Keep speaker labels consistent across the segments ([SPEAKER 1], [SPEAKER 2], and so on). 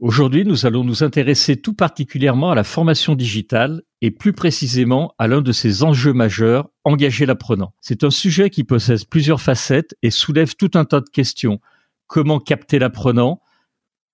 [SPEAKER 1] Aujourd'hui, nous allons nous intéresser tout particulièrement à la formation digitale et plus précisément à l'un de ses enjeux majeurs, engager l'apprenant. C'est un sujet qui possède plusieurs facettes et soulève tout un tas de questions. Comment capter l'apprenant?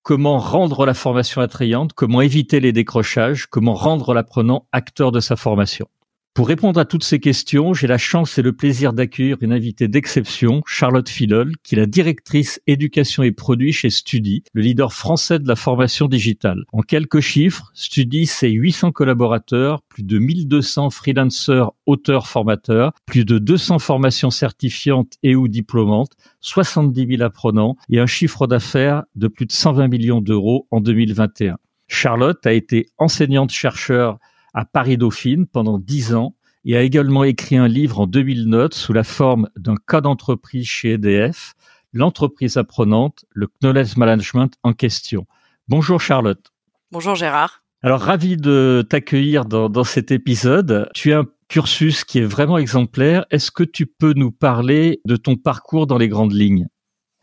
[SPEAKER 1] Comment rendre la formation attrayante? Comment éviter les décrochages? Comment rendre l'apprenant acteur de sa formation? Pour répondre à toutes ces questions, j'ai la chance et le plaisir d'accueillir une invitée d'exception, Charlotte Filol, qui est la directrice éducation et produits chez Studi, le leader français de la formation digitale. En quelques chiffres, Studi, c'est 800 collaborateurs, plus de 1200 freelancers, auteurs, formateurs, plus de 200 formations certifiantes et ou diplômantes, 70 000 apprenants et un chiffre d'affaires de plus de 120 millions d'euros en 2021. Charlotte a été enseignante-chercheur à Paris-Dauphine pendant dix ans et a également écrit un livre en 2009 sous la forme d'un cas d'entreprise chez EDF, l'entreprise apprenante, le knowledge management en question. Bonjour Charlotte.
[SPEAKER 2] Bonjour Gérard.
[SPEAKER 1] Alors ravi de t'accueillir dans, dans cet épisode. Tu as un cursus qui est vraiment exemplaire. Est-ce que tu peux nous parler de ton parcours dans les grandes lignes?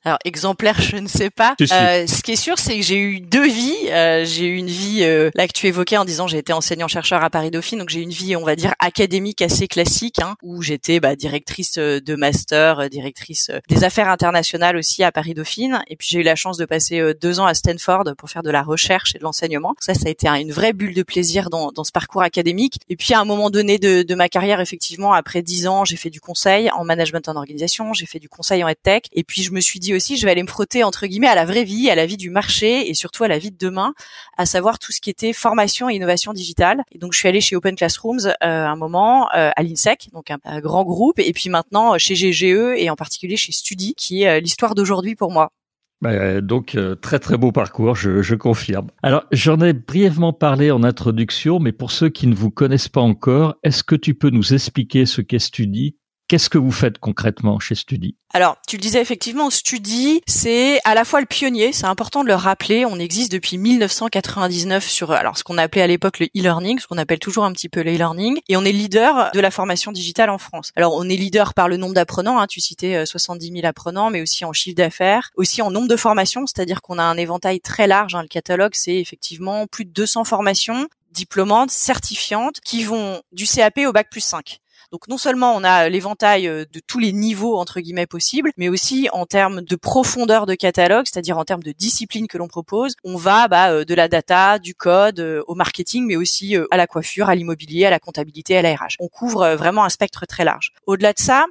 [SPEAKER 2] Alors exemplaire, je ne sais pas. Euh, ce qui est sûr, c'est que j'ai eu deux vies. Euh, j'ai eu une vie euh, là que tu évoquais en disant j'ai été enseignant chercheur à Paris Dauphine, donc j'ai eu une vie on va dire académique assez classique, hein, où j'étais bah, directrice euh, de master, euh, directrice des affaires internationales aussi à Paris Dauphine. Et puis j'ai eu la chance de passer deux ans à Stanford pour faire de la recherche et de l'enseignement. Ça, ça a été une vraie bulle de plaisir dans, dans ce parcours académique. Et puis à un moment donné de, de ma carrière, effectivement, après dix ans, j'ai fait du conseil en management en organisation, j'ai fait du conseil en EdTech. Et puis je me suis dit aussi, je vais aller me frotter entre guillemets à la vraie vie, à la vie du marché et surtout à la vie de demain, à savoir tout ce qui était formation et innovation digitale. Et donc je suis allée chez Open Classrooms euh, un moment euh, à l'INSEC, donc un, grand groupe, et puis maintenant chez GGE et en particulier chez Studi, qui est euh, l'histoire d'aujourd'hui pour moi.
[SPEAKER 1] Bah, donc très très beau parcours, je, je confirme. Alors j'en ai brièvement parlé en introduction, mais pour ceux qui ne vous connaissent pas encore, est-ce que tu peux nous expliquer ce qu'est Studi? Qu'est-ce que vous faites concrètement chez Studi?
[SPEAKER 2] Alors, tu le disais effectivement, Studi, c'est à la fois le pionnier, c'est important de le rappeler, on existe depuis 1999 sur alors ce qu'on appelait à l'époque le e-learning, ce qu'on appelle toujours un petit peu le e-learning, et on est leader de la formation digitale en France. Alors, on est leader par le nombre d'apprenants, hein, tu citais 70 euh, 000 apprenants, mais aussi en chiffre d'affaires, aussi en nombre de formations, c'est-à-dire qu'on a un éventail très large, hein, le catalogue, c'est effectivement plus de 200 formations diplômantes, certifiantes, qui vont du CAP au bac plus 5. Donc non seulement on a l'éventail euh, de tous les niveaux entre guillemets possibles, mais aussi en termes de profondeur de catalogue, c'est-à-dire en termes de discipline que l'on propose, on va bah, euh, de la data, du code, euh, au marketing, mais aussi à la coiffure, à l'immobilier, à la comptabilité, à la RH. On couvre vraiment un spectre très large. Au-delà de ça,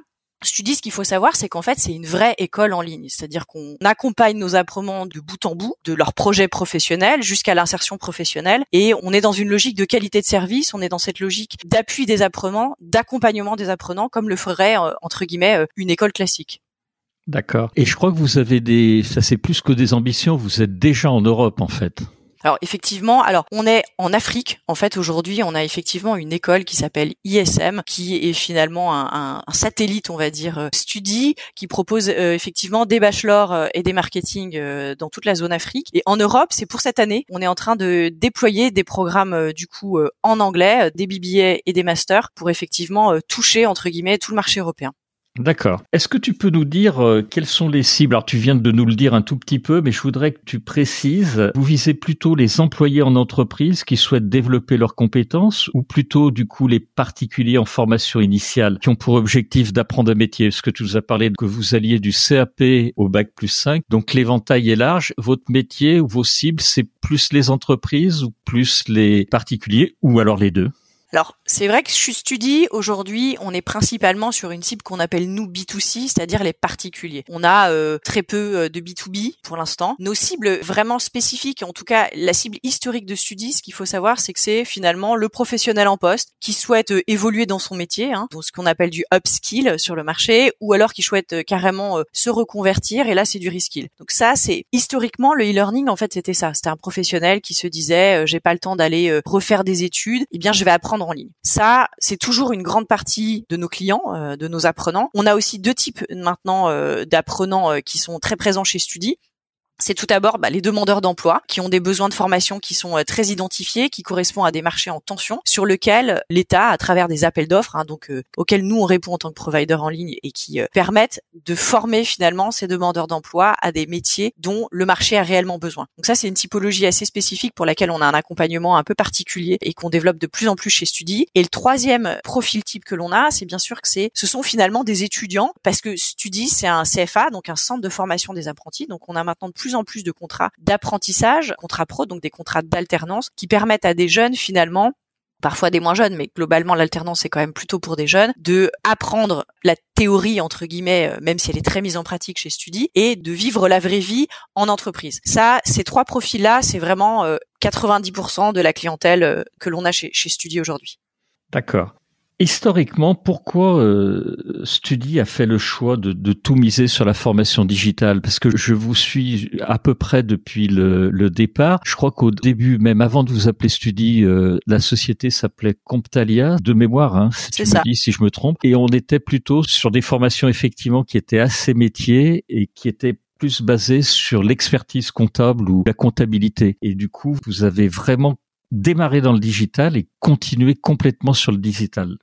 [SPEAKER 2] dis ce qu'il faut savoir, c'est qu'en fait, c'est une vraie école en ligne. C'est-à-dire qu'on accompagne nos apprenants de bout en bout, de leur projet professionnel jusqu'à l'insertion professionnelle. Et on est dans une logique de qualité de service, on est dans cette logique d'appui des apprenants, d'accompagnement des apprenants, comme le ferait, euh, entre guillemets, euh, une école classique.
[SPEAKER 1] D'accord. Et je crois que vous avez des, ça c'est plus que des ambitions, vous êtes déjà en Europe, en fait.
[SPEAKER 2] Alors effectivement, alors on est en Afrique. En fait, aujourd'hui, on a effectivement une école qui s'appelle ISM, qui est finalement un, satellite, on va dire, euh, Studi, qui propose euh, effectivement des bachelors euh, et des marketing dans toute la zone Afrique. Et en Europe, c'est pour cette année, on est en train de déployer des programmes du coup en anglais, des BBA et des masters pour effectivement toucher entre guillemets tout le marché européen.
[SPEAKER 1] D'accord. Est-ce que tu peux nous dire euh, quelles sont les cibles? Alors tu viens de nous le dire un tout petit peu, mais je voudrais que tu précises. Vous visez plutôt les employés en entreprise qui souhaitent développer leurs compétences ou plutôt du coup les particuliers en formation initiale qui ont pour objectif d'apprendre un métier? Parce que tu nous as parlé que vous alliez du CAP au bac plus 5, donc l'éventail est large. Votre métier ou vos cibles, c'est plus les entreprises ou plus les particuliers ou alors les deux?
[SPEAKER 2] Alors, c'est vrai que Studi, aujourd'hui, on est principalement sur une cible qu'on appelle nous B2C, c'est-à-dire les particuliers. On a euh, très peu euh, de B2B pour l'instant. Nos cibles vraiment spécifiques, en tout cas la cible historique de Studi, ce qu'il faut savoir, c'est que c'est finalement le professionnel en poste qui souhaite euh, évoluer dans son métier, hein, donc ce qu'on appelle du upskill sur le marché, ou alors qui souhaite carrément se reconvertir, et là c'est du reskill. Donc ça, c'est historiquement le e-learning, en fait, c'était ça. C'était un professionnel qui se disait, j'ai pas le temps d'aller refaire des études, eh bien je vais apprendre en ligne. Ça, c'est toujours une grande partie de nos clients, euh, de nos apprenants. On a aussi deux types maintenant euh, d'apprenants euh, qui sont très présents chez Studi c'est tout d'abord bah, les demandeurs d'emploi qui ont des besoins de formation qui sont euh, très identifiés, qui correspondent à des marchés en tension, sur lesquels l'État, à travers des appels d'offres, hein, donc euh, auxquels nous on répond en tant que provider en ligne et qui euh, permettent de former finalement ces demandeurs d'emploi à des métiers dont le marché a réellement besoin. Donc ça, c'est une typologie assez spécifique pour laquelle on a un accompagnement un peu particulier et qu'on développe de plus en plus chez Studi. Et le troisième profil type que l'on a, c'est bien sûr que c'est, ce sont finalement des étudiants, parce que Studi, c'est un CFA, donc un centre de formation des apprentis. Donc on a maintenant de plus en plus de contrats d'apprentissage, contrats pro, donc des contrats d'alternance, qui permettent à des jeunes finalement parfois des moins jeunes, mais globalement l'alternance est quand même plutôt pour des jeunes, de apprendre la théorie entre guillemets, euh, même si elle est très mise en pratique chez Studi, et de vivre la vraie vie en entreprise. Ça, ces trois profils-là, c'est vraiment 90% euh, de la clientèle euh, que l'on a chez, chez Studi aujourd'hui.
[SPEAKER 1] D'accord. Historiquement, pourquoi euh, Studi a fait le choix de, de, tout miser sur la formation digitale? Parce que je vous suis à peu près depuis le, le départ. Je crois qu'au début, même avant de vous appeler Studi, euh, la société s'appelait Comptalia, de mémoire, hein, si, ça. Dis, si je me trompe. Et on était plutôt sur des formations effectivement qui étaient assez métiers et qui étaient plus basées sur l'expertise comptable ou la comptabilité. Et du coup, vous avez vraiment démarré dans le digital et continué complètement sur le digital.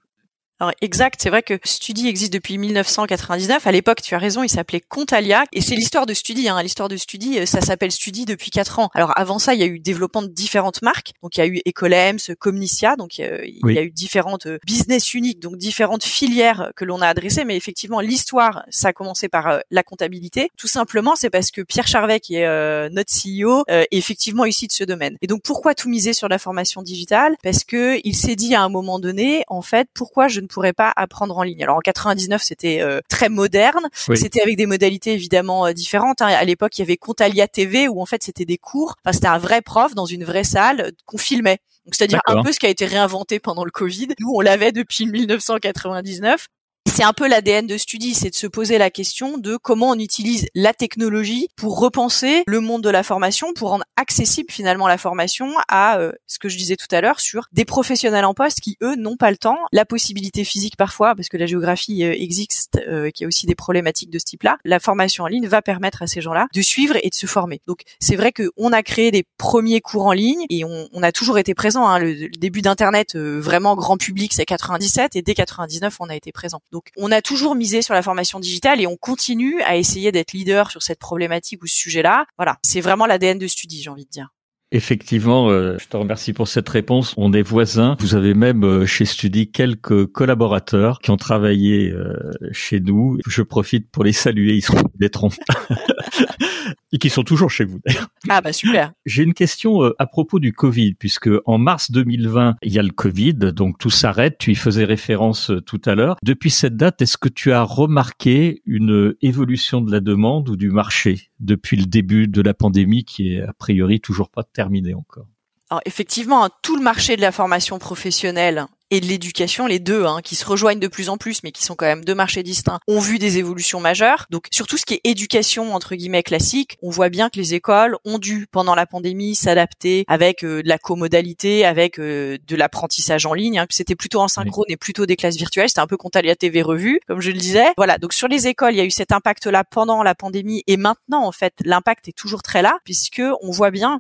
[SPEAKER 2] Alors exact, c'est vrai que Studi existe depuis 1999. À l'époque, tu as raison, il s'appelait Contalia et c'est l'histoire de Studi. Hein. L'histoire de Studi, euh, ça s'appelle Studi depuis quatre ans. Alors avant ça, il y a eu développement de différentes marques. Donc il y a eu Ecolems, Comnicia, donc euh, il y a eu différentes euh, business uniques, donc différentes filières que l'on a adressées. Mais effectivement, l'histoire, ça a commencé par la comptabilité. Tout simplement, c'est parce que Pierre Charvet, qui est notre CEO, est effectivement issu de ce domaine. Et donc pourquoi tout miser sur la formation digitale? Parce que il s'est dit à un moment donné, en fait, pourquoi je ne pourrais pas apprendre en ligne. Alors en 99, c'était euh, très moderne, c'était avec des modalités évidemment euh, différentes. Hein. À l'époque, il y avait Contalia TV où en fait c'était des cours. Enfin, c'était un vrai prof dans une vraie salle euh, qu'on filmait. Donc c'est-à-dire un peu ce qui a été réinventé pendant le Covid. Nous, on l'avait depuis 1999 c'est un peu l'ADN de Studi, c'est de se poser la question de comment on utilise la technologie pour repenser le monde de la formation, pour rendre accessible finalement la formation à euh, ce que je disais tout à l'heure sur des professionnels en poste qui eux n'ont pas le temps, la possibilité physique parfois parce que la géographie euh, existe, euh, qui a aussi des problématiques de ce type-là. La formation en ligne va permettre à ces gens-là de suivre et de se former. Donc c'est vrai qu'on a créé des premiers cours en ligne et on, on a toujours été présent. Hein. Le, le, début d'internet vraiment grand public c'est 97 et dès 99 on a été présent. Donc on a toujours misé sur la formation digitale et on continue à essayer d'être leader sur cette problématique ou ce sujet-là. Voilà, c'est vraiment l'ADN de Studi, j'ai envie de dire.
[SPEAKER 1] Effectivement, euh, je te remercie pour cette réponse. On est voisins. Vous avez même euh, chez Studi quelques collaborateurs qui ont travaillé euh, chez nous. Je profite pour les saluer. Ils sont des. et qui sont toujours chez vous d'ailleurs.
[SPEAKER 2] Ah bah super.
[SPEAKER 1] J'ai une question euh, à propos du Covid, puisque en mars 2020, il y a le Covid, donc tout s'arrête. Tu y faisais référence euh, tout à l'heure. Depuis cette date, est-ce que tu as remarqué une évolution de la demande ou du marché depuis le début de la pandémie, qui est a priori toujours pas terminée encore?
[SPEAKER 2] Alors effectivement, hein, tout le marché de la formation professionnelle et de l'éducation, les deux, hein, qui se rejoignent de plus en plus, mais qui sont quand même deux marchés distincts, ont vu des évolutions majeures. Donc, surtout ce qui est éducation entre guillemets classique, on voit bien que les écoles ont dû pendant la pandémie s'adapter avec euh, de la comodalité, avec euh, de l'apprentissage en ligne. Hein, C'était plutôt en synchrone et plutôt des classes virtuelles. C'était un peu Contalia TV revue, comme je le disais. Voilà. Donc sur les écoles, il y a eu cet impact-là pendant la pandémie et maintenant, en fait, l'impact est toujours très là puisque on voit bien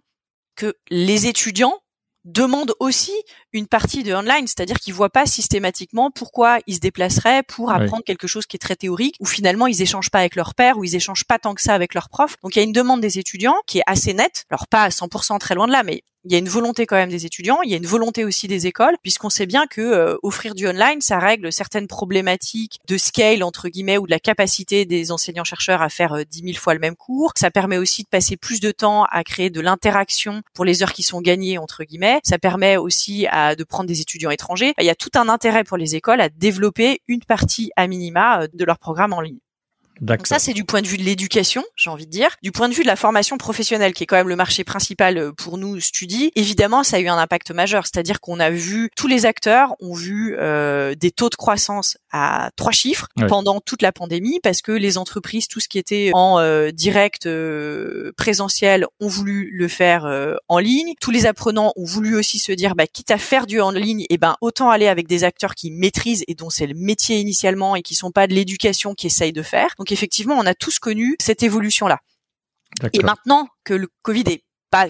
[SPEAKER 2] que les étudiants demandent aussi une partie de online, c'est-à-dire qu'ils voient pas systématiquement pourquoi ils se déplaceraient pour apprendre quelque chose qui est très théorique, ou finalement ils échangent pas avec leur père, ou ils échangent pas tant que ça avec leurs profs. Donc il y a une demande des étudiants qui est assez nette, alors pas à 100% très loin de là, mais il y a une volonté quand même des étudiants, il y a une volonté aussi des écoles, puisqu'on sait bien que euh, offrir du online, ça règle certaines problématiques de scale entre guillemets ou de la capacité des enseignants chercheurs à faire euh, dix mille fois le même cours. Ça permet aussi de passer plus de temps à créer de l'interaction pour les heures qui sont gagnées entre guillemets. Ça permet aussi de prendre des étudiants étrangers. Il y a tout un intérêt pour les écoles à développer une partie à minima euh, de leur programme en ligne. Donc ça, c'est du point de vue de l'éducation, j'ai envie de dire. Du point de vue de la formation professionnelle, qui est quand même le marché principal euh, pour nous, Studi, évidemment, ça a eu un impact majeur. C'est-à-dire qu'on a vu, tous les acteurs ont vu euh, des taux de croissance à trois chiffres pendant toute la pandémie, parce que les entreprises, tout ce qui était en euh, direct présentiel, ont voulu le faire en ligne. Tous les apprenants ont voulu aussi se dire, bah, quitte à faire du en ligne, et eh ben autant aller avec des acteurs qui maîtrisent et dont c'est le métier initialement et qui sont pas de l'éducation qui essayent de faire. Donc effectivement, on a tous connu cette évolution-là. Et maintenant que le Covid est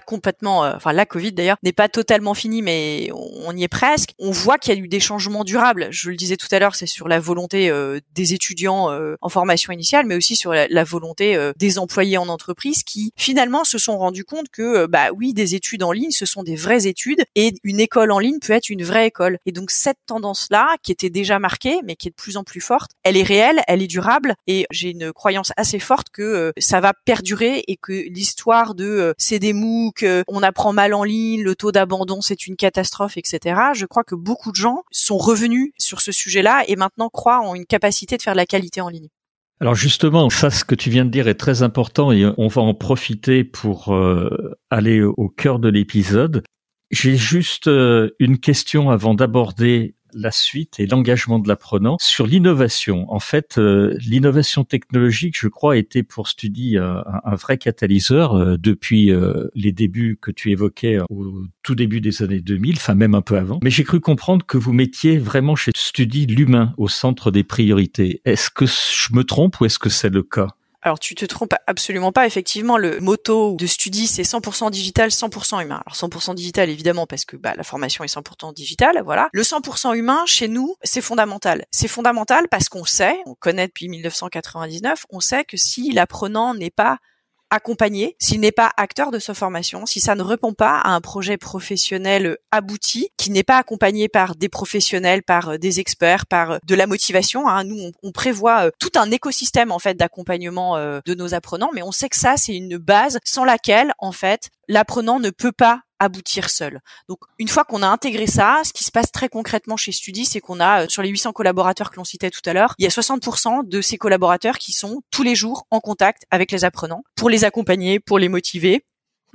[SPEAKER 2] complètement, euh, enfin la Covid d'ailleurs n'est pas totalement finie, mais on, y est presque. On voit qu'il y a eu des changements durables. Je le disais tout à l'heure, c'est sur la volonté euh, des étudiants euh, en formation initiale, mais aussi sur la, volonté des employés en entreprise qui finalement se sont rendus compte que bah oui, des études en ligne, ce sont des vraies études et une école en ligne peut être une vraie école. Et donc cette tendance-là, qui était déjà marquée, mais qui est de plus en plus forte, elle est réelle, elle est durable, et j'ai une croyance assez forte que ça va perdurer et que l'histoire de c'est des qu'on apprend mal en ligne, le taux d'abandon c'est une catastrophe, etc. Je crois que beaucoup de gens sont revenus sur ce sujet-là et maintenant croient en une capacité de faire de la qualité en ligne.
[SPEAKER 1] Alors justement, ça, ce que tu viens de dire est très important et on va en profiter pour euh, aller au cœur de l'épisode. J'ai juste euh, une question avant d'aborder la suite et l'engagement de l'apprenant sur l'innovation. En fait, euh, l'innovation technologique, je crois, était pour Studi euh, un, vrai catalyseur euh, depuis les débuts que tu évoquais au tout début des années 2000, enfin même un peu avant. Mais j'ai cru comprendre que vous mettiez vraiment chez Studi l'humain au centre des priorités. Est-ce que je me trompe ou est-ce que c'est le cas?
[SPEAKER 2] Alors tu te trompes absolument pas. Effectivement, le motto de Studi, c'est 100% digital, 100% humain. Alors 100% digital, évidemment, parce que bah, la formation est 100% digitale, voilà. Le 100% humain, chez nous, c'est fondamental. C'est fondamental parce qu'on sait, on connaît depuis 1999, on sait que si l'apprenant n'est pas accompagné, s'il n'est pas acteur de sa formation, si ça ne répond pas à un projet professionnel abouti, qui n'est pas accompagné par des professionnels, par euh, des experts, par euh, de la motivation. Hein. Nous, on, prévoit euh, tout un écosystème en fait d'accompagnement de nos apprenants, mais on sait que ça, c'est une base sans laquelle en fait l'apprenant ne peut pas aboutir seul. Donc une fois qu'on a intégré ça, ce qui se passe très concrètement chez Studi, c'est qu'on a euh, sur les 800 collaborateurs que l'on citait tout à l'heure, il y a 60% de ces collaborateurs qui sont tous les jours en contact avec les apprenants pour les accompagner, pour les motiver,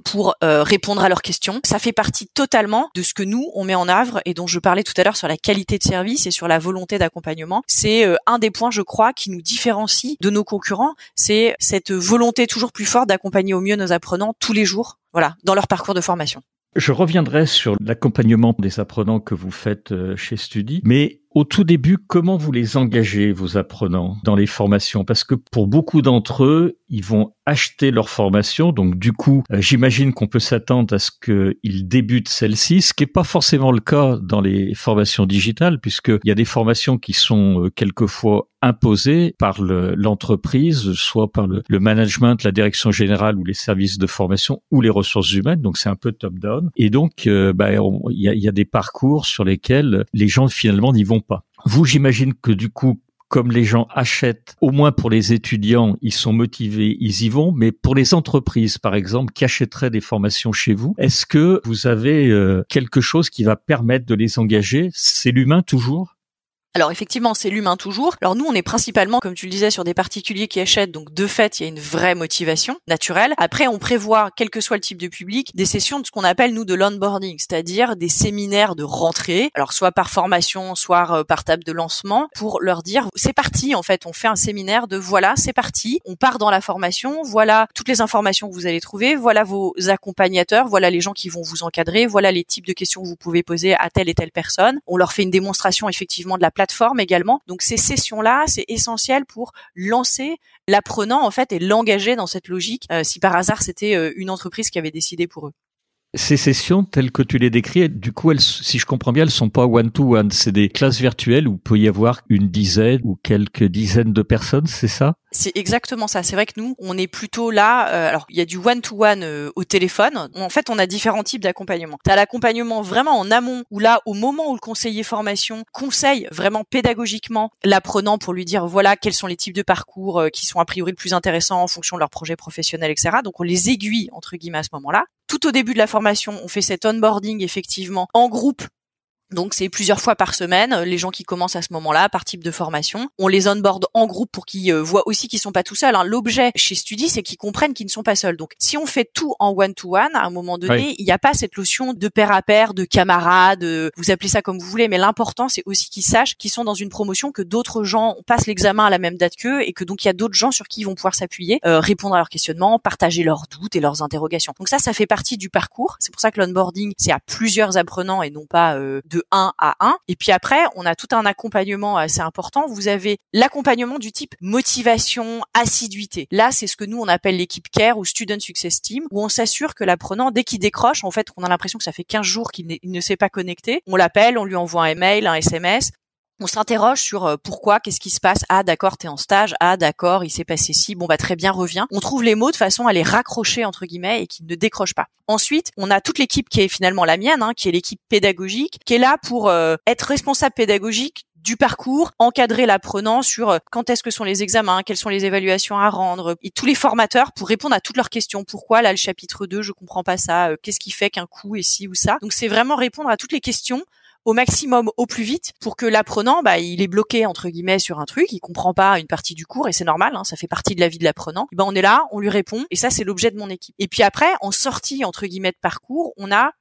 [SPEAKER 2] pour euh, répondre à leurs questions. Ça fait partie totalement de ce que nous on met en œuvre et dont je parlais tout à l'heure sur la qualité de service et sur la volonté d'accompagnement. C'est euh, un des points, je crois, qui nous différencie de nos concurrents. C'est cette volonté toujours plus forte d'accompagner au mieux nos apprenants tous les jours, voilà, dans leur parcours de formation.
[SPEAKER 1] Je reviendrai sur l'accompagnement des apprenants que vous faites euh, chez Studi, mais au tout début, comment vous les engagez, vos apprenants, dans les formations? Parce que pour beaucoup d'entre eux, ils vont acheter leur formation. Donc du coup, euh, j'imagine qu'on peut s'attendre à ce qu'ils débutent celle-ci, ce qui n'est pas forcément le cas dans les formations digitales, puisqu'il y a des formations qui sont euh, quelquefois imposées par l'entreprise, soit par le, management, la direction générale ou les services de formation ou les ressources humaines. Donc c'est un peu top-down. Et donc, euh, bah, il y, a, y a des parcours sur lesquels les gens finalement n'y vont Vous, j'imagine que du coup, comme les gens achètent, au moins pour les étudiants, ils sont motivés, ils y vont, mais pour les entreprises, par exemple, qui achèteraient des formations chez vous, est-ce que vous avez euh, quelque chose qui va permettre de les engager? C'est l'humain toujours?
[SPEAKER 2] Alors effectivement, c'est l'humain toujours. Alors nous, on est principalement, comme tu le disais, sur des particuliers qui achètent, donc de fait, il y a une vraie motivation naturelle. Après, on prévoit, quel que soit le type de public, des sessions de ce qu'on appelle nous de l'onboarding, c'est-à-dire des séminaires de rentrée, alors soit par formation, soit euh, par table de lancement, pour leur dire c'est parti. En fait, on fait un séminaire de voilà, c'est parti, on part dans la formation, voilà toutes les informations que vous allez trouver, voilà vos accompagnateurs, voilà les gens qui vont vous encadrer, voilà les types de questions que vous pouvez poser à telle et telle personne. On leur fait une démonstration effectivement de la également. Donc ces sessions-là, c'est essentiel pour lancer l'apprenant en fait et l'engager dans cette logique. Euh, si par hasard c'était euh, une entreprise qui avait décidé pour eux.
[SPEAKER 1] Ces sessions, telles que tu les décris, du coup, elles, si je comprends bien, elles sont pas one-to-one. C'est des classes virtuelles où il peut y avoir une dizaine ou quelques dizaines de personnes, c'est ça?
[SPEAKER 2] C'est exactement ça. C'est vrai que nous, on est plutôt là. Euh, alors, il y a du one-to-one euh, au téléphone. En fait, on a différents types d'accompagnement. Tu as l'accompagnement vraiment en amont, où là, au moment où le conseiller formation conseille vraiment pédagogiquement l'apprenant pour lui dire, voilà, quels sont les types de parcours euh, qui sont a priori le plus intéressants en fonction de leur projet professionnel, etc. Donc, on les aiguille, entre guillemets, à ce moment-là tout au début de la formation, on fait cet onboarding effectivement en groupe Donc c'est plusieurs fois par semaine, les gens qui commencent à ce moment-là par type de formation. On les onboard en groupe pour qu'ils euh, voient aussi qu'ils sont pas tout seuls. Hein. L'objet chez Studi, c'est qu'ils comprennent qu'ils ne sont pas seuls. Donc si on fait tout en one-to-one, à un moment donné, il n'y a pas cette notion de pair à pair, de camarade, vous appelez ça comme vous voulez, mais l'important c'est aussi qu'ils sachent qu'ils sont dans une promotion, que d'autres gens passent l'examen à la même date qu'eux et que donc il y a d'autres gens sur qui ils vont pouvoir s'appuyer, euh, répondre à leurs questionnements, partager leurs doutes et leurs interrogations. Donc ça, ça fait partie du parcours. C'est pour ça que l'onboarding, c'est à plusieurs apprenants et non pas euh, de 1 à 1. Et puis après, on a tout un accompagnement assez important. Vous avez l'accompagnement du type motivation, assiduité. Là, c'est ce que nous, on appelle l'équipe CARE ou Student Success Team, où on s'assure que l'apprenant, dès qu'il décroche, en fait, on a l'impression que ça fait 15 jours qu'il ne s'est pas connecté, on l'appelle, on lui envoie un email, un SMS, on s'interroge sur euh, pourquoi, qu'est-ce qui se passe? Ah d'accord, t'es en stage. Ah d'accord, il s'est passé ci. Bon bah très bien, reviens. On trouve les mots de façon à les raccrocher entre guillemets et qui ne décrochent pas. Ensuite, on a toute l'équipe qui est finalement la mienne, hein, qui est l'équipe pédagogique, qui est là pour euh, être responsable pédagogique du parcours, encadrer l'apprenant sur euh, quand est-ce que sont les examens, quelles sont les évaluations à rendre, et tous les formateurs pour répondre à toutes leurs questions. Pourquoi? Là le chapitre 2, je comprends pas ça, qu'est-ce qui fait qu'un coup est ci ou ça? Donc c'est vraiment répondre à toutes les questions au maximum au plus vite pour que l'apprenant bah il est bloqué entre guillemets sur un truc, il comprend pas une partie du cours et c'est normal, hein, ça fait partie de la vie de l'apprenant. Ben on est là, on lui répond et ça c'est l'objet de mon équipe. Et puis après en sortie entre guillemets de parcours, on a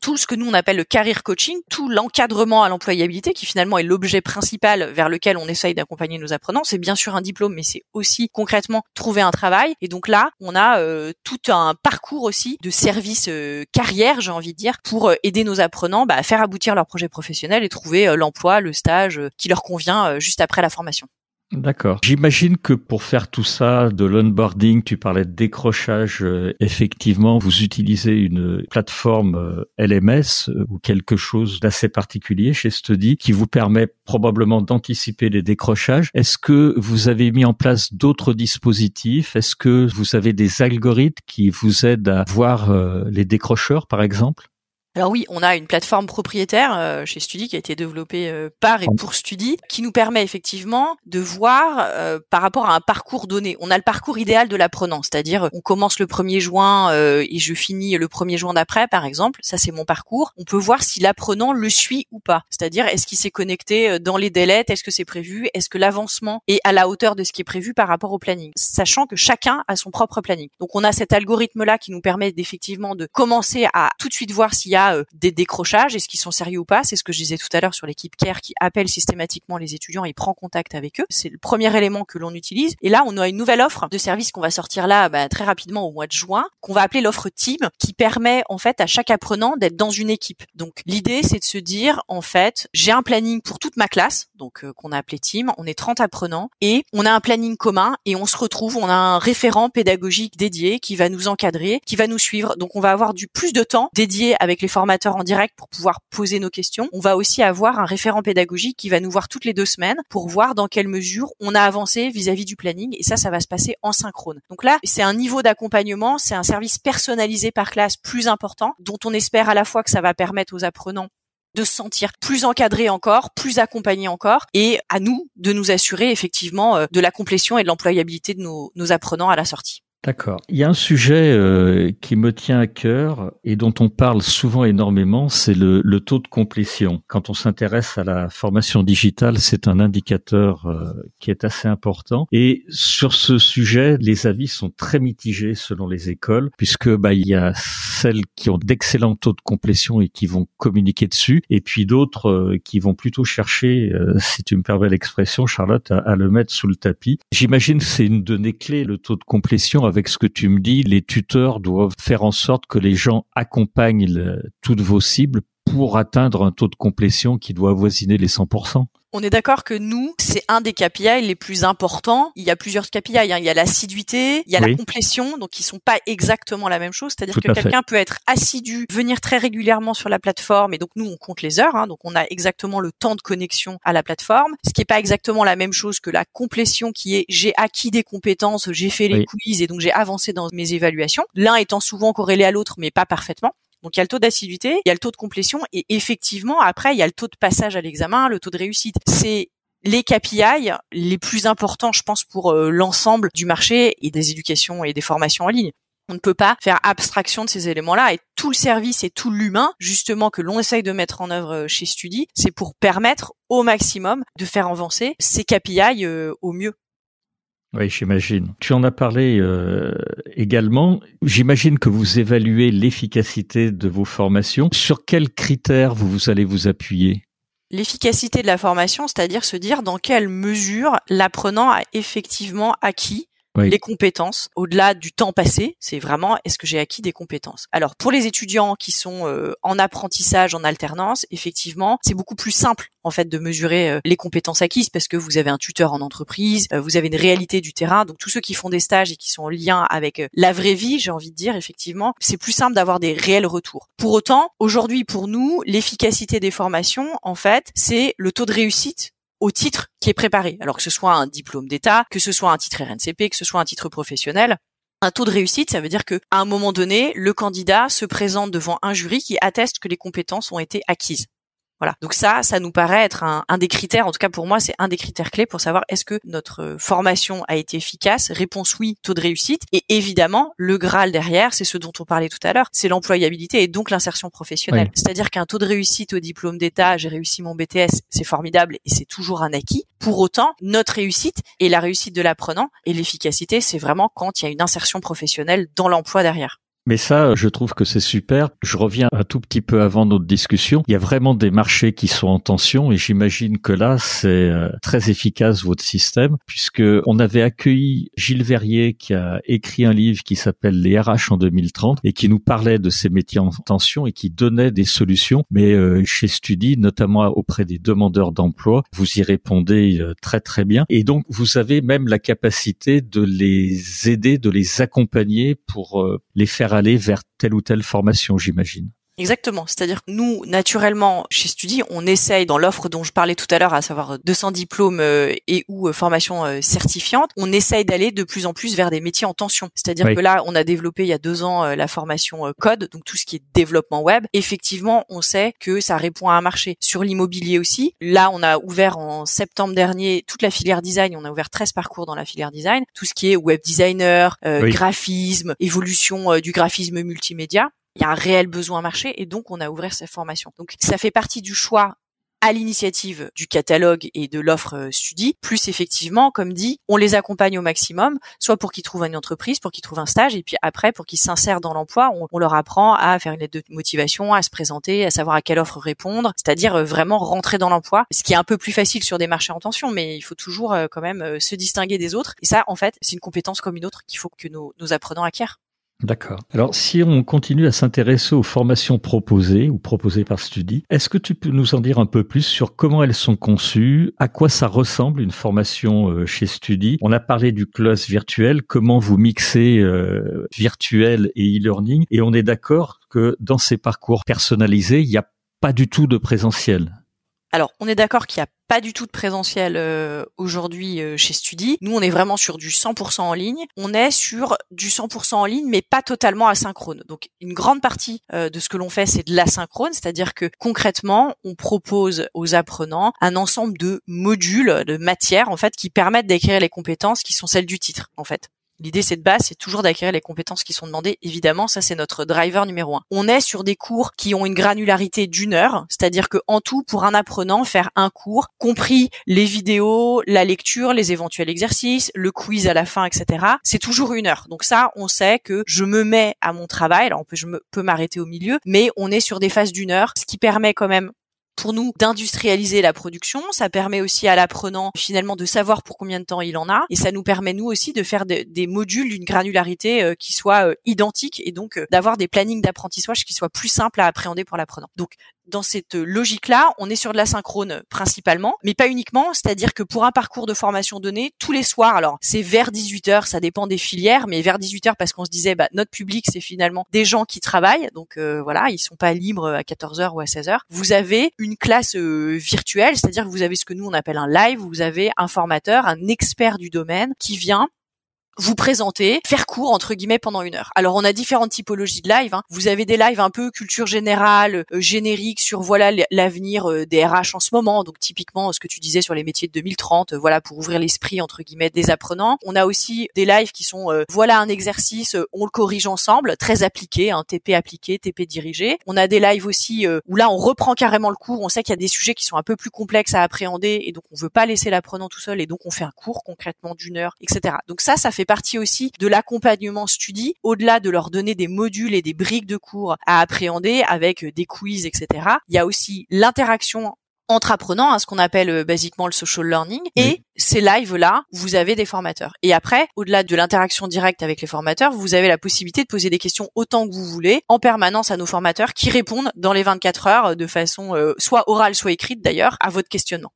[SPEAKER 2] tout ce que nous on appelle le career coaching, tout l'encadrement à l'employabilité qui finalement est l'objet principal vers lequel on essaye d'accompagner nos apprenants. C'est bien sûr un diplôme, mais c'est aussi concrètement trouver un travail. Et donc là, on a euh, tout un parcours aussi de service euh, carrière, j'ai envie de dire, pour euh, aider nos apprenants bah, à faire aboutir leur projet professionnel et trouver l'emploi, le stage qui leur convient juste après la formation.
[SPEAKER 1] D'accord. J'imagine que pour faire tout ça, de l'onboarding, tu parlais de décrochage, euh, effectivement, vous utilisez une plateforme euh, LMS euh, ou quelque chose d'assez particulier chez Study qui vous permet probablement d'anticiper les décrochages. Est-ce que vous avez mis en place d'autres dispositifs? Est-ce que vous avez des algorithmes qui vous aident à voir les décrocheurs, par exemple?
[SPEAKER 2] Alors oui, on a une plateforme propriétaire euh, chez Studi qui a été développée euh, par et pour Studi, qui nous permet effectivement de voir euh, par rapport à un parcours donné. On a le parcours idéal de l'apprenant, c'est-à-dire on commence le 1er juin et je finis le 1er juin d'après, par exemple. Ça c'est mon parcours. On peut voir si l'apprenant le suit ou pas, c'est-à-dire est-ce qu'il s'est connecté dans les délais, est-ce que c'est prévu, est-ce que l'avancement est à la hauteur de ce qui est prévu par rapport au planning, sachant que chacun a son propre planning. Donc on a cet algorithme-là qui nous permet effectivement de commencer à tout de suite voir s'il y euh, des décrochages, est-ce qu'ils sont sérieux ou pas? C'est ce que je disais tout à l'heure sur l'équipe CARE qui appelle systématiquement les étudiants et prend contact avec eux. C'est le premier élément que l'on utilise. Et là, on a une nouvelle offre de service qu'on va sortir là bah, très rapidement au mois de juin, qu'on va appeler l'offre Team, qui permet en fait à chaque apprenant d'être dans une équipe. Donc l'idée, c'est de se dire en fait, j'ai un planning pour toute ma classe, donc euh, qu'on a appelé Team. On est 30 apprenants et on a un planning commun et on se retrouve. On a un référent pédagogique dédié qui va nous encadrer, qui va nous suivre. Donc on va avoir du plus de temps dédié avec les formateurs en direct pour pouvoir poser nos questions. On va aussi avoir un référent pédagogique qui va nous voir toutes les deux semaines pour voir dans quelle mesure on a avancé vis-à-vis du planning. Et ça, ça va se passer en synchrone. Donc là, c'est un niveau d'accompagnement, c'est un service personnalisé par classe plus important, dont on espère à la fois que ça va permettre aux apprenants de se sentir plus encadrés encore, plus accompagnés encore, et à nous de nous assurer effectivement euh, de la complétion et de l'employabilité de nos apprenants à la sortie.
[SPEAKER 1] D'accord. Il y a un sujet euh, qui me tient à cœur et dont on parle souvent énormément, c'est le, le, taux de complétion. Quand on s'intéresse à la formation digitale, c'est un indicateur euh, qui est assez important. Et sur ce sujet, les avis sont très mitigés selon les écoles, puisque bah, il y a celles qui ont d'excellents taux de complétion et qui vont communiquer dessus, et puis d'autres euh, qui vont plutôt chercher, si tu me permets l'expression, Charlotte, à, à, le mettre sous le tapis. J'imagine que c'est une donnée clé, le taux de complétion avec ce que tu me dis, les tuteurs doivent faire en sorte que les gens accompagnent toutes vos cibles pour atteindre un taux de complétion qui doit avoisiner les 100%.
[SPEAKER 2] On est d'accord que nous, c'est un des KPI les plus importants. Il y a plusieurs KPI. Hein. Il y a l'assiduité, il y a la complétion, donc ils sont pas exactement la même chose. C'est-à-dire que quelqu'un peut être assidu, venir très régulièrement sur la plateforme, et donc nous, on compte les heures. Hein. donc on a exactement le temps de connexion à la plateforme, ce qui est pas exactement la même chose que la complétion qui est j'ai acquis des compétences, j'ai fait les quiz et donc j'ai avancé dans mes évaluations. L'un étant souvent corrélé à l'autre, mais pas parfaitement. Donc il y a le taux d'assiduité, il y a le taux de complétion et effectivement après il y a le taux de passage à l'examen, le taux de réussite. C'est les KPI les plus importants, je pense, pour euh, l'ensemble du marché et des éducations et des formations en ligne. On ne peut pas faire abstraction de ces éléments-là et tout le service et tout l'humain, justement, que l'on essaye de mettre en œuvre chez Studi, c'est pour permettre au maximum de faire avancer ces KPI euh, au mieux.
[SPEAKER 1] Oui, j'imagine. Tu en as parlé euh, également. J'imagine que vous évaluez l'efficacité de vos formations. Sur quels critères vous, vous allez vous appuyer?
[SPEAKER 2] L'efficacité de la formation, c'est-à-dire se dire dans quelle mesure l'apprenant a effectivement acquis les compétences au-delà du temps passé, c'est vraiment est-ce que j'ai acquis des compétences? Alors pour les étudiants qui sont euh, en apprentissage en alternance, effectivement, c'est beaucoup plus simple en fait de mesurer euh, les compétences acquises parce que vous avez un tuteur en entreprise, euh, vous avez une réalité du terrain. Donc tous ceux qui font des stages et qui sont en lien avec la vraie vie, j'ai envie de dire effectivement, c'est plus simple d'avoir des réels retours. Pour autant, aujourd'hui pour nous, l'efficacité des formations en fait, c'est le taux de réussite au titre qui est préparé. Alors que ce soit un diplôme d'État, que ce soit un titre RNCP, que ce soit un titre professionnel. Un taux de réussite, ça veut dire que à un moment donné, le candidat se présente devant un jury qui atteste que les compétences ont été acquises. Voilà. Donc ça, ça nous paraît être un, des critères, en tout cas pour moi, c'est un des critères clés pour savoir est-ce que notre formation a été efficace. Réponse oui, taux de réussite. Et évidemment, le Graal derrière, c'est ce dont on parlait tout à l'heure, c'est l'employabilité et donc l'insertion professionnelle. C'est-à-dire qu'un taux de réussite au diplôme d'État, j'ai réussi mon BTS, c'est formidable et c'est toujours un acquis. Pour autant, notre réussite et la réussite de l'apprenant et l'efficacité, c'est vraiment quand il y a une insertion professionnelle dans l'emploi derrière.
[SPEAKER 1] Mais ça, je trouve que c'est super. Je reviens un tout petit peu avant notre discussion. Il y a vraiment des marchés qui sont en tension et j'imagine que là, c'est euh, très efficace votre système puisque on avait accueilli Gilles Verrier qui a écrit un livre qui s'appelle Les RH en 2030 et qui nous parlait de ces métiers en tension et qui donnait des solutions. Mais euh, chez Studi, notamment auprès des demandeurs d'emploi, vous y répondez euh, très très bien. Et donc, vous avez même la capacité de les aider, de les accompagner pour les faire aller vers telle ou telle formation, j'imagine.
[SPEAKER 2] Exactement. C'est-à-dire que nous, naturellement, chez Studi, on essaye dans l'offre dont je parlais tout à l'heure, à savoir 200 diplômes euh, et ou euh, formation euh, certifiante, on essaye d'aller de plus en plus vers des métiers en tension. C'est-à-dire que là, on a développé il y a deux ans la formation code, donc tout ce qui est développement web. Effectivement, on sait que ça répond à un marché. Sur l'immobilier aussi, là, on a ouvert en septembre dernier toute la filière design. On a ouvert 13 parcours dans la filière design. Tout ce qui est web designer, graphisme, évolution du graphisme multimédia il y a un réel besoin marché et donc on a ouvert cette formation. Donc ça fait partie du choix à l'initiative du catalogue et de l'offre euh, Studi, plus effectivement, comme dit, on les accompagne au maximum, soit pour qu'ils trouvent une entreprise, pour qu'ils trouvent un stage, et puis après, pour qu'ils s'insèrent dans l'emploi, on, leur apprend à faire une lettre de motivation, à se présenter, à savoir à quelle offre répondre, c'est-à-dire euh, vraiment rentrer dans l'emploi, ce qui est un peu plus facile sur des marchés en tension, mais il faut toujours euh, quand même se distinguer des autres. Et ça, en fait, c'est une compétence comme une autre qu'il faut que nos, nos apprenants acquièrent.
[SPEAKER 1] D'accord. Alors, si on continue à s'intéresser aux formations proposées ou proposées par Studi, est-ce que tu peux nous en dire un peu plus sur comment elles sont conçues, à quoi ça ressemble une formation euh, chez Studi On a parlé du class virtuel, comment vous mixez euh, virtuel et e-learning, et on est d'accord que dans ces parcours personnalisés, il n'y a pas du tout de présentiel.
[SPEAKER 2] Alors, on est d'accord qu'il n'y a pas du tout de présentiel euh, aujourd'hui euh, chez Studi. Nous, on est vraiment sur du 100% en ligne. On est sur du 100% en ligne, mais pas totalement asynchrone. Donc, une grande partie euh, de ce que l'on fait, c'est de l'asynchrone, c'est-à-dire que concrètement, on propose aux apprenants un ensemble de modules, de matières, en fait, qui permettent d'acquérir les compétences qui sont celles du titre, en fait. L'idée, c'est de base, c'est toujours d'acquérir les compétences qui sont demandées. Évidemment, ça, c'est notre driver numéro un. On est sur des cours qui ont une granularité d'une heure, c'est-à-dire que en tout, pour un apprenant, faire un cours, compris les vidéos, la lecture, les éventuels exercices, le quiz à la fin, etc., c'est toujours une heure. Donc ça, on sait que je me mets à mon travail. Alors, on peut, je peux m'arrêter au milieu, mais on est sur des phases d'une heure, ce qui permet quand même pour nous d'industrialiser la production. Ça permet aussi à l'apprenant finalement de savoir pour combien de temps il en a, et ça nous permet nous aussi de faire des modules d'une granularité euh, qui soit euh, identique et donc euh, d'avoir des plannings d'apprentissage qui soient plus simples à appréhender pour l'apprenant. Donc dans cette logique-là, on est sur de la synchrone principalement, mais pas uniquement. C'est-à-dire que pour un parcours de formation donné, tous les soirs, alors c'est vers 18 h ça dépend des filières, mais vers 18 h parce qu'on se disait, bah, notre public, c'est finalement des gens qui travaillent, donc euh, voilà, ils sont pas libres à 14 h ou à 16 h Vous avez une classe euh, virtuelle, c'est-à-dire que vous avez ce que nous on appelle un live, vous avez un formateur, un expert du domaine qui vient vous présenter, faire cours entre guillemets pendant une heure. Alors on a différentes typologies de live. Hein. Vous avez des lives un peu culture générale, euh, générique sur voilà l'avenir euh, des RH en ce moment. Donc typiquement ce que tu disais sur les métiers de 2030, euh, voilà pour ouvrir l'esprit entre guillemets des apprenants. On a aussi des lives qui sont voilà un exercice, on le corrige ensemble, très appliqué, un TP appliqué, TP dirigé. On a des lives aussi où là on reprend carrément le cours. On sait qu'il y a des sujets qui sont un peu plus complexes à appréhender et donc on veut pas laisser l'apprenant tout seul et donc on fait un cours concrètement d'une heure, etc. Donc ça, ça fait partie aussi de l'accompagnement studi, au-delà de leur donner des modules et des briques de cours à appréhender avec des quiz, etc. Il y a aussi l'interaction entre apprenants, hein, ce qu'on appelle euh, basiquement le social learning, et ces lives-là, vous avez des formateurs. Et après, au-delà de l'interaction directe avec les formateurs, vous avez la possibilité de poser des questions autant que vous voulez, en permanence à nos formateurs, qui répondent dans les 24 heures de façon euh, soit orale, soit écrite d'ailleurs, à votre questionnement.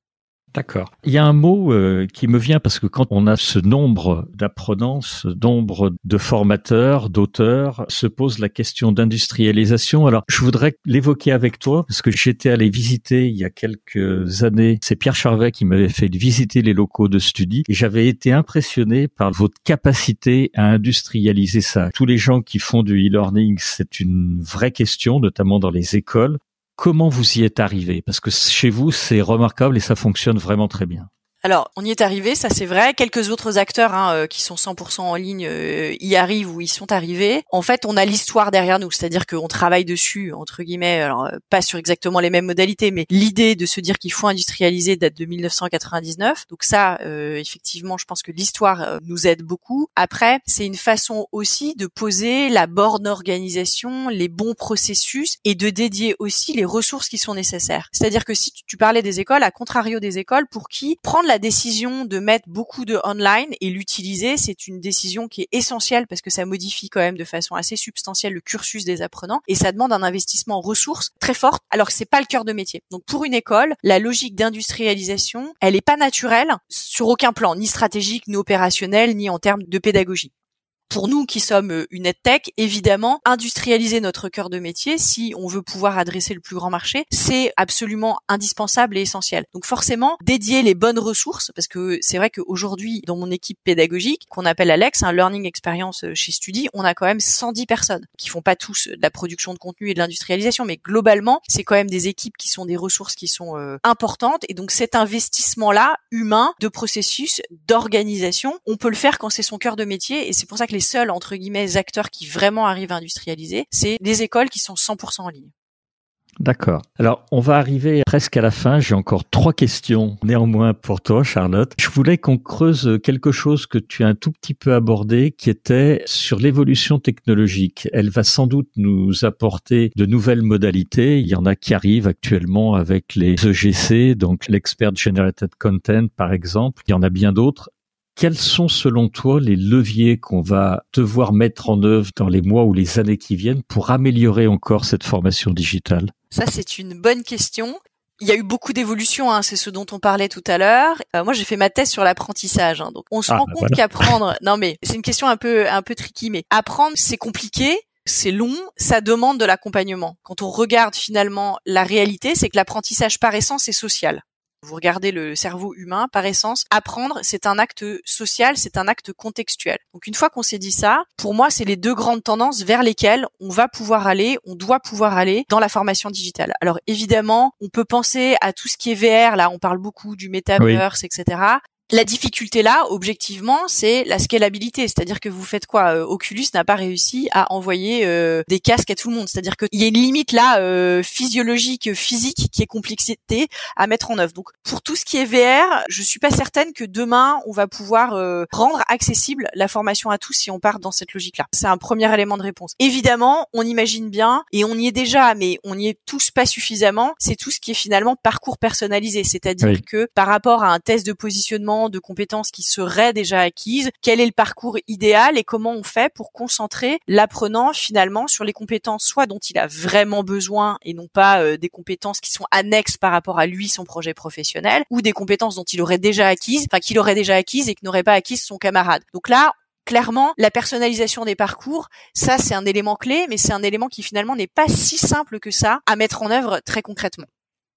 [SPEAKER 1] D'accord. Il y a un mot euh, qui me vient parce que quand on a ce nombre d'apprenants, ce nombre de formateurs, d'auteurs, se pose la question d'industrialisation. Alors, je voudrais l'évoquer avec toi parce que j'étais allé visiter il y a quelques années. C'est Pierre Charvet qui m'avait fait visiter les locaux de Studi et j'avais été impressionné par votre capacité à industrialiser ça. Tous les gens qui font du e-learning, c'est une vraie question, notamment dans les écoles. Comment vous y êtes arrivé? Parce que chez vous, c'est remarquable et ça fonctionne vraiment très bien.
[SPEAKER 2] Alors, on y est arrivé, ça c'est vrai. Quelques autres acteurs hein, euh, qui sont 100% en ligne euh, y arrivent ou y sont arrivés. En fait, on a l'histoire derrière nous, c'est-à-dire qu'on travaille dessus, entre guillemets, alors euh, pas sur exactement les mêmes modalités, mais l'idée de se dire qu'il faut industrialiser date de 1999. Donc ça, effectivement, je pense que l'histoire nous aide beaucoup. Après, c'est une façon aussi de poser la borne organisation, les bons processus et de dédier aussi les ressources qui sont nécessaires. C'est-à-dire que si tu parlais des écoles, à contrario des écoles, pour qui prendre la la décision de mettre beaucoup de online et l'utiliser, c'est une décision qui est essentielle parce que ça modifie quand même de façon assez substantielle le cursus des apprenants et ça demande un investissement en ressources très fort alors que c'est pas le cœur de métier. Donc pour une école, la logique d'industrialisation, elle est pas naturelle sur aucun plan, ni stratégique, ni opérationnel, ni en termes de pédagogie pour nous qui sommes euh, une tech, évidemment, industrialiser notre cœur de métier, si on veut pouvoir adresser le plus grand marché, c'est absolument indispensable et essentiel. Donc forcément, dédier les bonnes ressources, parce que c'est vrai qu'aujourd'hui, dans mon équipe pédagogique, qu'on appelle Alex, un learning experience euh, chez Studi, on a quand même 110 personnes qui font pas tous de la production de contenu et de l'industrialisation, mais globalement, c'est quand même des équipes qui sont des ressources qui sont euh, importantes. Et donc cet investissement-là, humain, de processus, d'organisation, on peut le faire quand c'est son cœur de métier, et c'est pour ça que les seuls entre guillemets acteurs qui vraiment arrivent à industrialiser, c'est des écoles qui sont 100% en ligne.
[SPEAKER 1] D'accord. Alors, on va arriver presque à la fin. J'ai encore trois questions néanmoins pour toi, Charlotte. Je voulais qu'on creuse quelque chose que tu as un tout petit peu abordé, qui était sur l'évolution technologique. Elle va sans doute nous apporter de nouvelles modalités. Il y en a qui arrivent actuellement avec les EGC, donc l'Expert Generated Content, par exemple. Il y en a bien d'autres. Quels sont selon toi les leviers qu'on va devoir mettre en œuvre dans les mois ou les années qui viennent pour améliorer encore cette formation digitale?
[SPEAKER 2] Ça, c'est une bonne question. Il y a eu beaucoup d'évolutions, hein, c'est ce dont on parlait tout à l'heure. Euh, moi, j'ai fait ma thèse sur l'apprentissage, hein, donc on se ah, rend bah compte qu'apprendre. non, mais c'est une question un peu un peu tricky, mais apprendre c'est compliqué. C'est long, ça demande de l'accompagnement. Quand on regarde finalement la réalité, c'est que l'apprentissage par essence est social vous regardez le cerveau humain, par essence, apprendre, c'est un acte social, c'est un acte contextuel. Donc une fois qu'on s'est dit ça, pour moi, c'est les deux grandes tendances vers lesquelles on va pouvoir aller, on doit pouvoir aller dans la formation digitale. Alors évidemment, on peut penser à tout ce qui est VR, là on parle beaucoup du metaverse, etc. La difficulté là, objectivement, c'est la scalabilité. C'est-à-dire que vous faites quoi euh, Oculus n'a pas réussi à envoyer euh, des casques à tout le monde. C'est-à-dire qu'il y a une limite là euh, physiologique, physique, qui est complexité à mettre en œuvre. Donc, pour tout ce qui est VR, je suis pas certaine que demain on va pouvoir rendre accessible la formation à tous si on part dans cette logique-là. C'est un premier élément de réponse. Évidemment, on imagine bien et on y est déjà, mais on n'y est tous pas suffisamment. C'est tout ce qui est finalement parcours personnalisé. C'est-à-dire que par rapport à un test de positionnement de compétences qui seraient déjà acquises, quel est le parcours idéal et comment on fait pour concentrer l'apprenant finalement sur les compétences soit dont il a vraiment besoin et non pas euh, des compétences qui sont annexes par rapport à lui son projet professionnel ou des compétences dont il aurait déjà acquises, enfin qu'il aurait déjà acquises et que n'aurait pas acquises son camarade. Donc là, clairement, la personnalisation des parcours, ça c'est un élément clé, mais c'est un élément qui finalement n'est pas si simple que ça à mettre en œuvre très concrètement.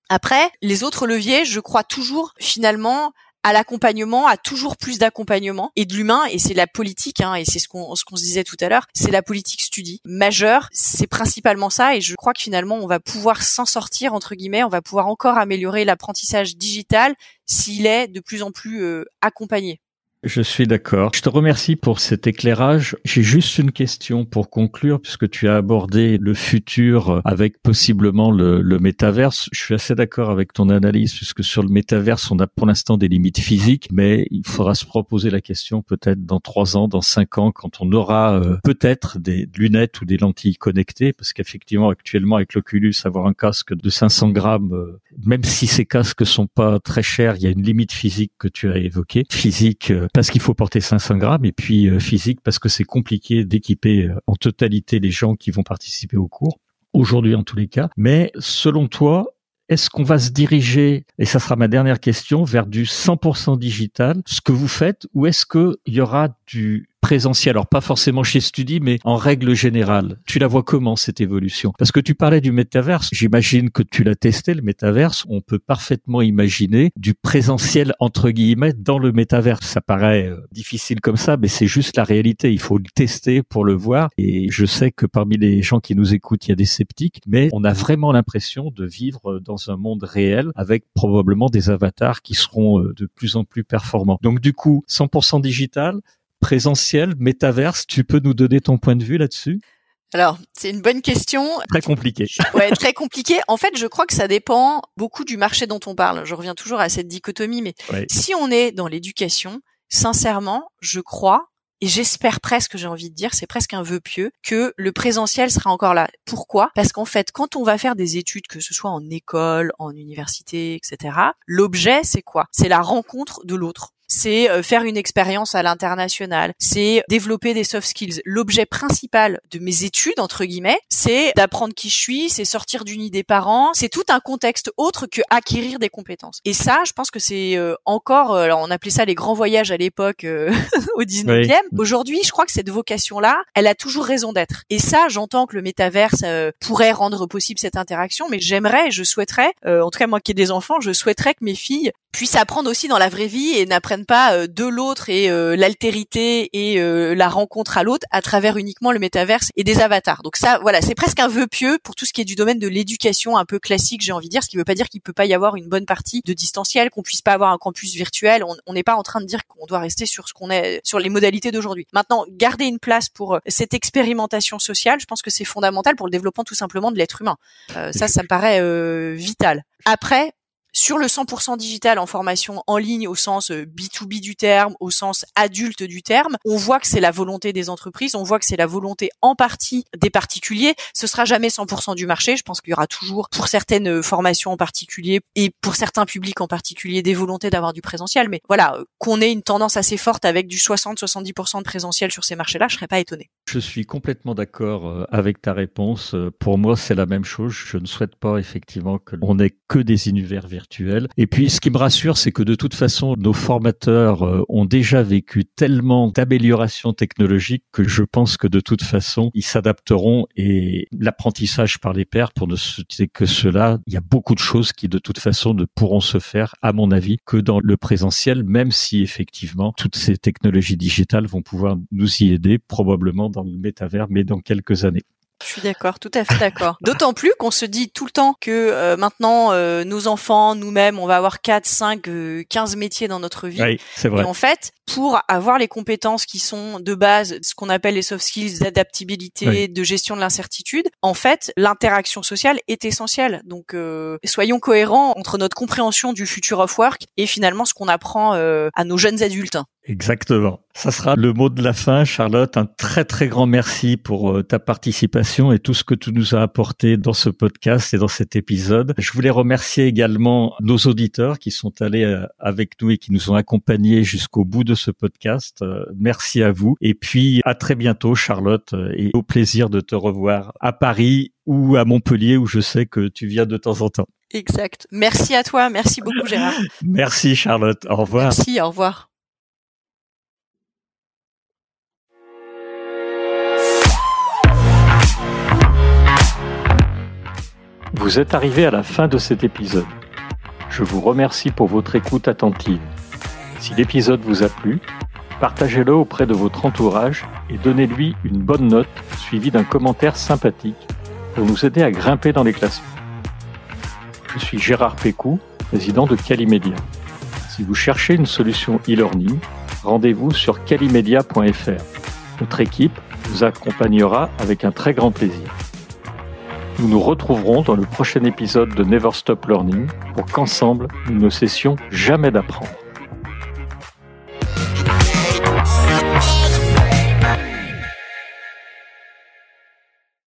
[SPEAKER 2] Après, les autres leviers, je crois toujours finalement à l'accompagnement, à toujours plus d'accompagnement et de l'humain. Et c'est la politique, hein, et c'est ce qu'on ce qu'on se disait tout à l'heure, c'est la politique studie majeure. C'est principalement ça, et je crois que finalement on va pouvoir s'en sortir entre guillemets, on va pouvoir encore améliorer l'apprentissage digital s'il est de plus en plus euh, accompagné.
[SPEAKER 1] Je suis d'accord. Je te remercie pour cet éclairage. J'ai juste une question pour conclure, puisque tu as abordé le futur avec possiblement le, le métaverse. Je suis assez d'accord avec ton analyse, puisque sur le métaverse, on a pour l'instant des limites physiques, mais il faudra se proposer la question peut-être dans trois ans, dans cinq ans, quand on aura euh, peut-être des lunettes ou des lentilles connectées, parce qu'effectivement, actuellement, avec l'Oculus, avoir un casque de 500 grammes, euh, même si ces casques sont pas très chers, il y a une limite physique que tu as évoquée. Physique, euh, parce qu'il faut porter 500 grammes et puis euh, physique parce que c'est compliqué d'équiper euh, en totalité les gens qui vont participer au cours aujourd'hui en tous les cas. Mais selon toi, est-ce qu'on va se diriger, et ça sera ma dernière question, vers du 100% digital, ce que vous faites, ou est-ce qu'il y aura du présentiel, alors pas forcément chez Studi, mais en règle générale. Tu la vois comment cette évolution? Parce que tu parlais du métaverse, j'imagine que tu l'as testé le métaverse, on peut parfaitement imaginer du présentiel entre guillemets dans le métaverse. Ça paraît euh, difficile comme ça, mais c'est juste la réalité, il faut le tester pour le voir et je sais que parmi les gens qui nous écoutent, il y a des sceptiques, mais on a vraiment l'impression de vivre dans un monde réel avec probablement des avatars qui seront euh, de plus en plus performants. Donc du coup, 100% digital, présentiel, métaverse, tu peux nous donner ton point de vue là-dessus?
[SPEAKER 2] Alors, c'est une bonne question.
[SPEAKER 1] Très compliqué.
[SPEAKER 2] ouais, très compliqué. En fait, je crois que ça dépend beaucoup du marché dont on parle. Je reviens toujours à cette dichotomie, mais si on est dans l'éducation, sincèrement, je crois et j'espère presque, j'ai envie de dire, c'est presque un vœu pieux, que le présentiel sera encore là. Pourquoi? Parce qu'en fait, quand on va faire des études, que ce soit en école, en université, etc., l'objet, c'est quoi? C'est la rencontre de l'autre c'est euh, faire une expérience à l'international, c'est développer des soft skills. L'objet principal de mes études, entre guillemets, c'est d'apprendre qui je suis, c'est sortir du nid des parents, c'est tout un contexte autre que acquérir des compétences. Et ça, je pense que c'est euh, encore, euh, alors on appelait ça les grands voyages à l'époque au 19e. Aujourd'hui, je crois que cette vocation-là, elle a toujours raison d'être. Et ça, j'entends que le métaverse pourrait rendre possible cette interaction, mais j'aimerais, je souhaiterais, en tout cas moi qui ai des enfants, je souhaiterais que mes filles puissent apprendre aussi dans la vraie vie et n'apprennent pas euh, de l'autre et euh, l'altérité et euh, la rencontre à l'autre à travers uniquement le métaverse et des avatars. Donc ça, voilà, c'est presque un vœu pieux pour tout ce qui est du domaine de l'éducation un peu classique, j'ai envie de dire, ce qui veut pas dire qu'il peut pas y avoir une bonne partie de distanciel, qu'on puisse pas avoir un campus virtuel. On n'est pas en train de dire qu'on doit rester sur ce qu'on est, sur les modalités d'aujourd'hui. Maintenant, garder une place pour cette expérimentation sociale, je pense que c'est fondamental pour le développement tout simplement de l'être humain. ça, ça me paraît vital. Après, sur le 100% digital en formation en ligne au sens B2B euh, du terme, au sens adulte du terme, on voit que c'est la volonté des entreprises, on voit que c'est la volonté en partie des particuliers. Ce sera jamais 100% du marché. Je pense qu'il y aura toujours pour certaines euh, formations en particulier et pour certains publics en particulier des volontés d'avoir du présentiel. Mais voilà, euh, qu'on ait une tendance assez forte avec du 60-70% de présentiel sur ces marchés-là, je serais pas étonné.
[SPEAKER 1] Je suis complètement d'accord avec ta réponse. Pour moi, c'est la même chose. Je ne souhaite pas effectivement que l'on ait que des univers virtuels et puis, ce qui me rassure, c'est que de toute façon, nos formateurs euh, ont déjà vécu tellement d'améliorations technologiques que je pense que de toute façon, ils s'adapteront et l'apprentissage par les pairs, pour ne citer que cela, il y a beaucoup de choses qui de toute façon ne pourront se faire, à mon avis, que dans le présentiel, même si effectivement toutes ces technologies digitales vont pouvoir nous y aider, probablement dans le métavers, mais dans quelques années.
[SPEAKER 2] Je suis d'accord, tout à fait d'accord. D'autant plus qu'on se dit tout le temps que euh, maintenant euh, nos enfants, nous-mêmes, on va avoir 4, 5, 15 métiers dans notre vie.
[SPEAKER 1] Oui, c'est vrai.
[SPEAKER 2] Et en fait, pour avoir les compétences qui sont de base, ce qu'on appelle les soft skills d'adaptabilité, de gestion de l'incertitude, en fait, l'interaction sociale est essentielle. Donc, euh, soyons cohérents entre notre compréhension du future of work et finalement ce qu'on apprend à nos jeunes adultes.
[SPEAKER 1] Exactement. Ça sera le mot de la fin, Charlotte. Un très très grand merci pour euh, ta participation et tout ce que tu nous as apporté dans ce podcast et dans cet épisode. Je voulais remercier également nos auditeurs qui sont allés euh, avec nous et qui nous ont accompagnés jusqu'au bout de ce podcast. Euh, merci à vous. Et puis à très bientôt, Charlotte, et au plaisir de te revoir à Paris ou à Montpellier où je sais que tu viens de temps en temps.
[SPEAKER 2] Exact. Merci à toi. Merci beaucoup, Gérard.
[SPEAKER 1] merci, Charlotte. Au revoir.
[SPEAKER 2] Merci. Au revoir.
[SPEAKER 1] Vous êtes arrivé à la fin de cet épisode. Je vous remercie pour votre écoute attentive. Si l'épisode vous a plu, partagez-le auprès de votre entourage et donnez-lui une bonne note suivie d'un commentaire sympathique pour nous aider à grimper dans les classements. Je suis Gérard Pécou, président de Calimedia. Si vous cherchez une solution e-learning, rendez-vous sur calimedia.fr. Notre équipe vous accompagnera avec un très grand plaisir. Nous nous retrouverons dans le prochain épisode de Never Stop Learning pour qu'ensemble, nous ne cessions jamais d'apprendre.